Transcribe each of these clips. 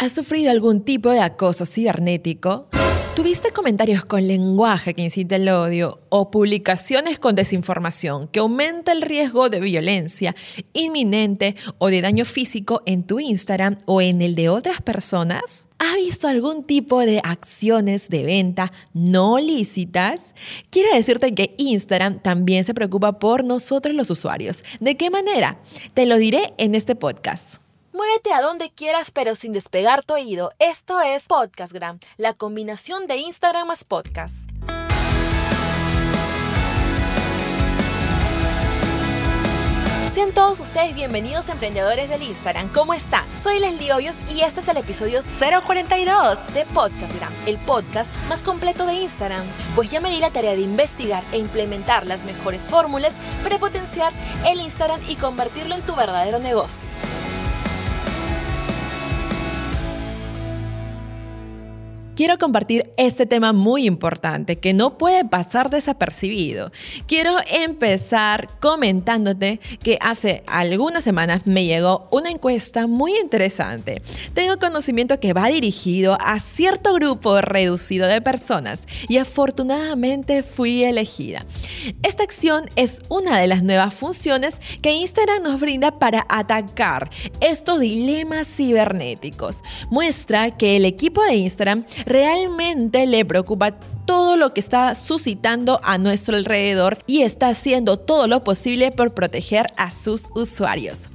¿Has sufrido algún tipo de acoso cibernético? ¿Tuviste comentarios con lenguaje que incita el odio o publicaciones con desinformación que aumenta el riesgo de violencia inminente o de daño físico en tu Instagram o en el de otras personas? ¿Has visto algún tipo de acciones de venta no lícitas? Quiero decirte que Instagram también se preocupa por nosotros los usuarios. ¿De qué manera? Te lo diré en este podcast. Muévete a donde quieras pero sin despegar tu oído. Esto es Podcastgram, la combinación de Instagram más podcast. Sean todos ustedes bienvenidos emprendedores del Instagram. ¿Cómo están? Soy Leslie Hoyos y este es el episodio 042 de Podcastgram, el podcast más completo de Instagram. Pues ya me di la tarea de investigar e implementar las mejores fórmulas para potenciar el Instagram y convertirlo en tu verdadero negocio. Quiero compartir este tema muy importante que no puede pasar desapercibido. Quiero empezar comentándote que hace algunas semanas me llegó una encuesta muy interesante. Tengo conocimiento que va dirigido a cierto grupo reducido de personas y afortunadamente fui elegida. Esta acción es una de las nuevas funciones que Instagram nos brinda para atacar estos dilemas cibernéticos. Muestra que el equipo de Instagram realmente le preocupa todo lo que está suscitando a nuestro alrededor y está haciendo todo lo posible por proteger a sus usuarios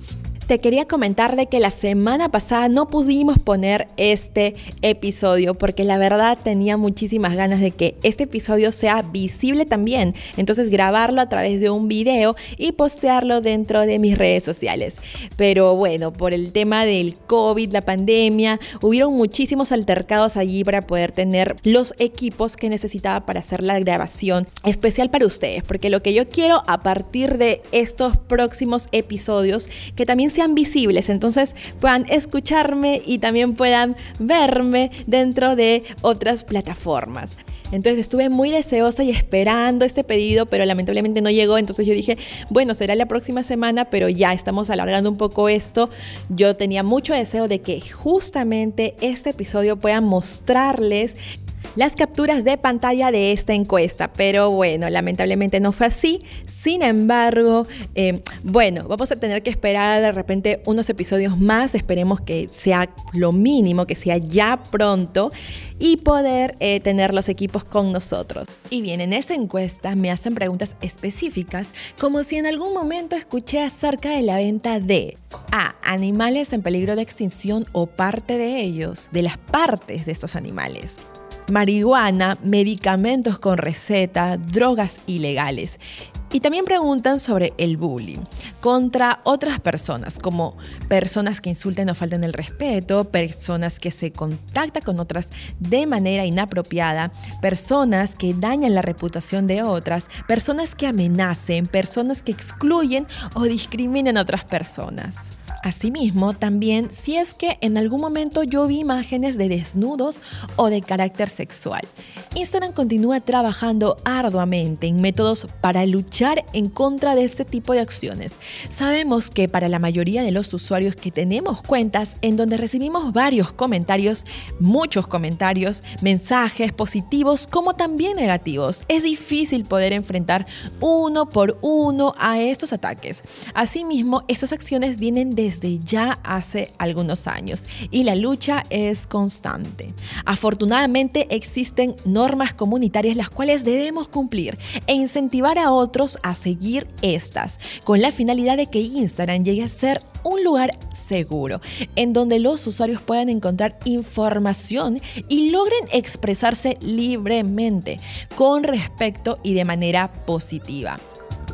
te quería comentar de que la semana pasada no pudimos poner este episodio porque la verdad tenía muchísimas ganas de que este episodio sea visible también. Entonces grabarlo a través de un video y postearlo dentro de mis redes sociales. Pero bueno, por el tema del COVID, la pandemia, hubieron muchísimos altercados allí para poder tener los equipos que necesitaba para hacer la grabación especial para ustedes. Porque lo que yo quiero a partir de estos próximos episodios, que también sean visibles, entonces puedan escucharme y también puedan verme dentro de otras plataformas. Entonces estuve muy deseosa y esperando este pedido, pero lamentablemente no llegó. Entonces yo dije, bueno, será la próxima semana, pero ya estamos alargando un poco esto. Yo tenía mucho deseo de que justamente este episodio pueda mostrarles las capturas de pantalla de esta encuesta, pero bueno, lamentablemente no fue así. Sin embargo, eh, bueno, vamos a tener que esperar de repente unos episodios más, esperemos que sea lo mínimo, que sea ya pronto y poder eh, tener los equipos con nosotros. Y bien, en esa encuesta me hacen preguntas específicas, como si en algún momento escuché acerca de la venta de A. Animales en peligro de extinción o parte de ellos, de las partes de estos animales marihuana, medicamentos con receta, drogas ilegales. Y también preguntan sobre el bullying contra otras personas, como personas que insulten o falten el respeto, personas que se contactan con otras de manera inapropiada, personas que dañan la reputación de otras, personas que amenacen, personas que excluyen o discriminen a otras personas. Asimismo, también si es que en algún momento yo vi imágenes de desnudos o de carácter sexual. Instagram continúa trabajando arduamente en métodos para luchar en contra de este tipo de acciones. Sabemos que para la mayoría de los usuarios que tenemos cuentas en donde recibimos varios comentarios, muchos comentarios, mensajes positivos como también negativos, es difícil poder enfrentar uno por uno a estos ataques. Asimismo, estas acciones vienen de desde ya hace algunos años y la lucha es constante. Afortunadamente existen normas comunitarias las cuales debemos cumplir e incentivar a otros a seguir estas, con la finalidad de que Instagram llegue a ser un lugar seguro en donde los usuarios puedan encontrar información y logren expresarse libremente, con respeto y de manera positiva.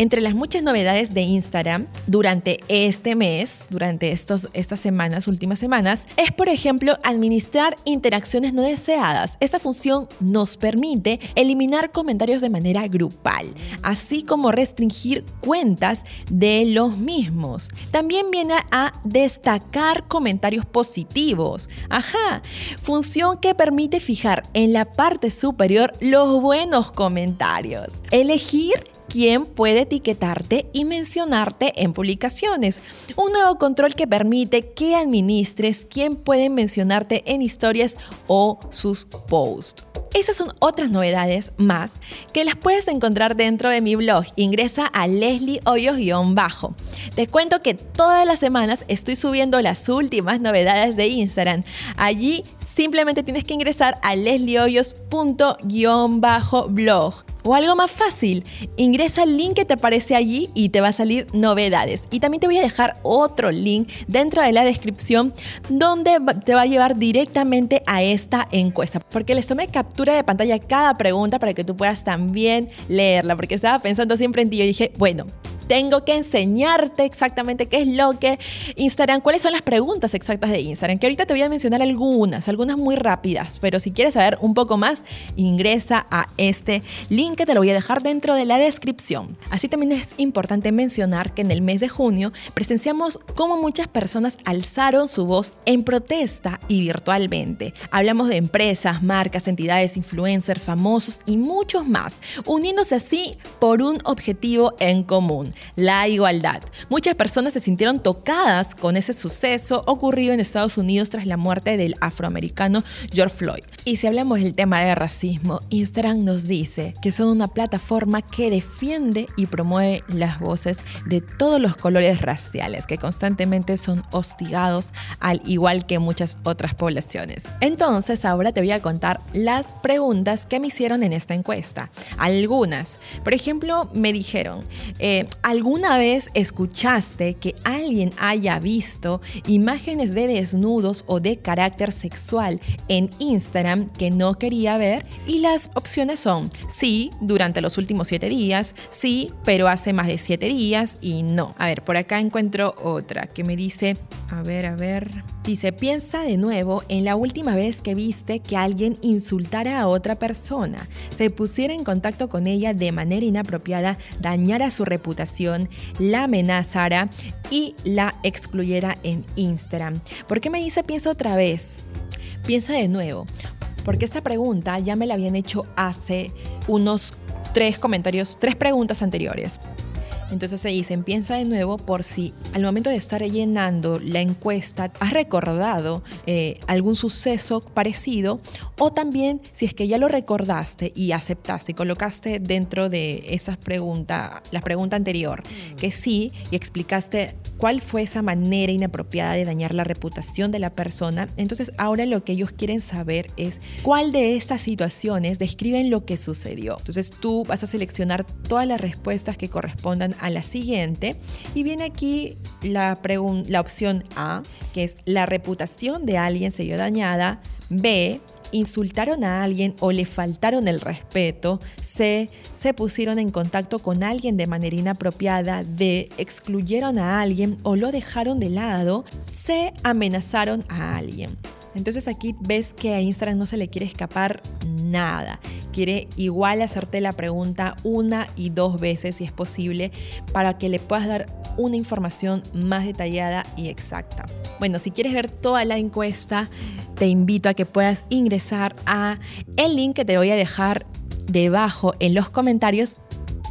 Entre las muchas novedades de Instagram durante este mes, durante estos, estas semanas, últimas semanas, es por ejemplo administrar interacciones no deseadas. Esta función nos permite eliminar comentarios de manera grupal, así como restringir cuentas de los mismos. También viene a destacar comentarios positivos. Ajá, función que permite fijar en la parte superior los buenos comentarios. Elegir quién puede etiquetarte y mencionarte en publicaciones. Un nuevo control que permite que administres quién puede mencionarte en historias o sus posts. Esas son otras novedades más que las puedes encontrar dentro de mi blog. Ingresa a Leslie Hoyos-bajo. Te cuento que todas las semanas estoy subiendo las últimas novedades de Instagram. Allí simplemente tienes que ingresar a lesliehoyos.blog. O algo más fácil, ingresa el link que te aparece allí y te va a salir novedades. Y también te voy a dejar otro link dentro de la descripción donde te va a llevar directamente a esta encuesta. Porque les tomé captura de pantalla cada pregunta para que tú puedas también leerla. Porque estaba pensando siempre en ti y dije, bueno, tengo que enseñarte exactamente qué es lo que Instagram, cuáles son las preguntas exactas de Instagram, que ahorita te voy a mencionar algunas, algunas muy rápidas, pero si quieres saber un poco más, ingresa a este link que te lo voy a dejar dentro de la descripción. Así también es importante mencionar que en el mes de junio presenciamos cómo muchas personas alzaron su voz en protesta y virtualmente. Hablamos de empresas, marcas, entidades, influencers, famosos y muchos más, uniéndose así por un objetivo en común, la igualdad. Muchas personas se sintieron tocadas con ese suceso ocurrido en Estados Unidos tras la muerte del afroamericano George Floyd. Y si hablamos del tema de racismo, Instagram nos dice que son una plataforma que defiende y promueve las voces de todos los colores raciales que constantemente son hostigados al igual que muchas otras poblaciones. Entonces ahora te voy a contar las preguntas que me hicieron en esta encuesta. Algunas, por ejemplo, me dijeron, eh, ¿Alguna vez escuchaste que alguien haya visto imágenes de desnudos o de carácter sexual en Instagram que no quería ver? Y las opciones son sí, durante los últimos siete días, sí, pero hace más de siete días y no. A ver, por acá encuentro otra que me dice, a ver, a ver, dice, piensa de nuevo en la última vez que viste que alguien insultara a otra persona, se pusiera en contacto con ella de manera inapropiada, dañara su reputación la amenazara y la excluyera en Instagram. ¿Por qué me dice piensa otra vez? Piensa de nuevo, porque esta pregunta ya me la habían hecho hace unos tres comentarios, tres preguntas anteriores. Entonces se dicen, piensa de nuevo por si al momento de estar llenando la encuesta has recordado eh, algún suceso parecido o también si es que ya lo recordaste y aceptaste y colocaste dentro de esas preguntas, la pregunta anterior, que sí y explicaste cuál fue esa manera inapropiada de dañar la reputación de la persona. Entonces ahora lo que ellos quieren saber es cuál de estas situaciones describen lo que sucedió. Entonces tú vas a seleccionar todas las respuestas que correspondan a la siguiente y viene aquí la, la opción A, que es la reputación de alguien se vio dañada. B, insultaron a alguien o le faltaron el respeto, C, se pusieron en contacto con alguien de manera inapropiada, D, excluyeron a alguien o lo dejaron de lado, C, amenazaron a alguien. Entonces aquí ves que a Instagram no se le quiere escapar nada. Quiere igual hacerte la pregunta una y dos veces si es posible para que le puedas dar una información más detallada y exacta. Bueno, si quieres ver toda la encuesta, te invito a que puedas ingresar a el link que te voy a dejar debajo en los comentarios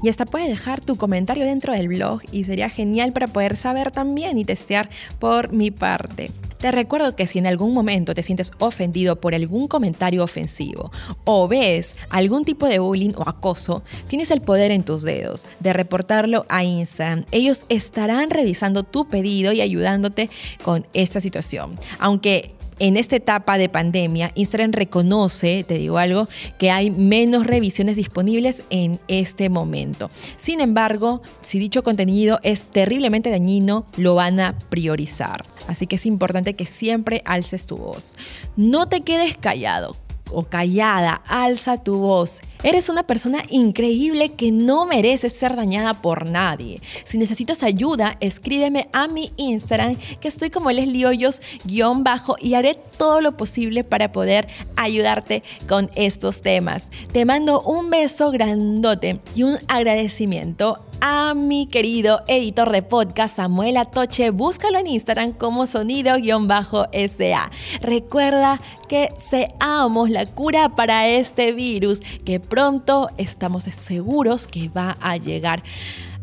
y hasta puedes dejar tu comentario dentro del blog y sería genial para poder saber también y testear por mi parte. Te recuerdo que si en algún momento te sientes ofendido por algún comentario ofensivo o ves algún tipo de bullying o acoso, tienes el poder en tus dedos de reportarlo a Instagram. Ellos estarán revisando tu pedido y ayudándote con esta situación. Aunque en esta etapa de pandemia, Instagram reconoce, te digo algo, que hay menos revisiones disponibles en este momento. Sin embargo, si dicho contenido es terriblemente dañino, lo van a priorizar. Así que es importante que siempre alces tu voz. No te quedes callado o callada, alza tu voz. Eres una persona increíble que no merece ser dañada por nadie. Si necesitas ayuda, escríbeme a mi Instagram, que estoy como Leslie Hoyos, guion bajo, y haré todo lo posible para poder ayudarte con estos temas. Te mando un beso grandote y un agradecimiento a mi querido editor de podcast Samuel Atoche. Búscalo en Instagram como sonido-sa. Recuerda que seamos la cura para este virus que pronto estamos seguros que va a llegar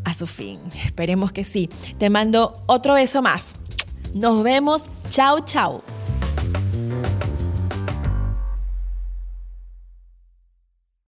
a su fin. Esperemos que sí. Te mando otro beso más. Nos vemos. Chao, chao.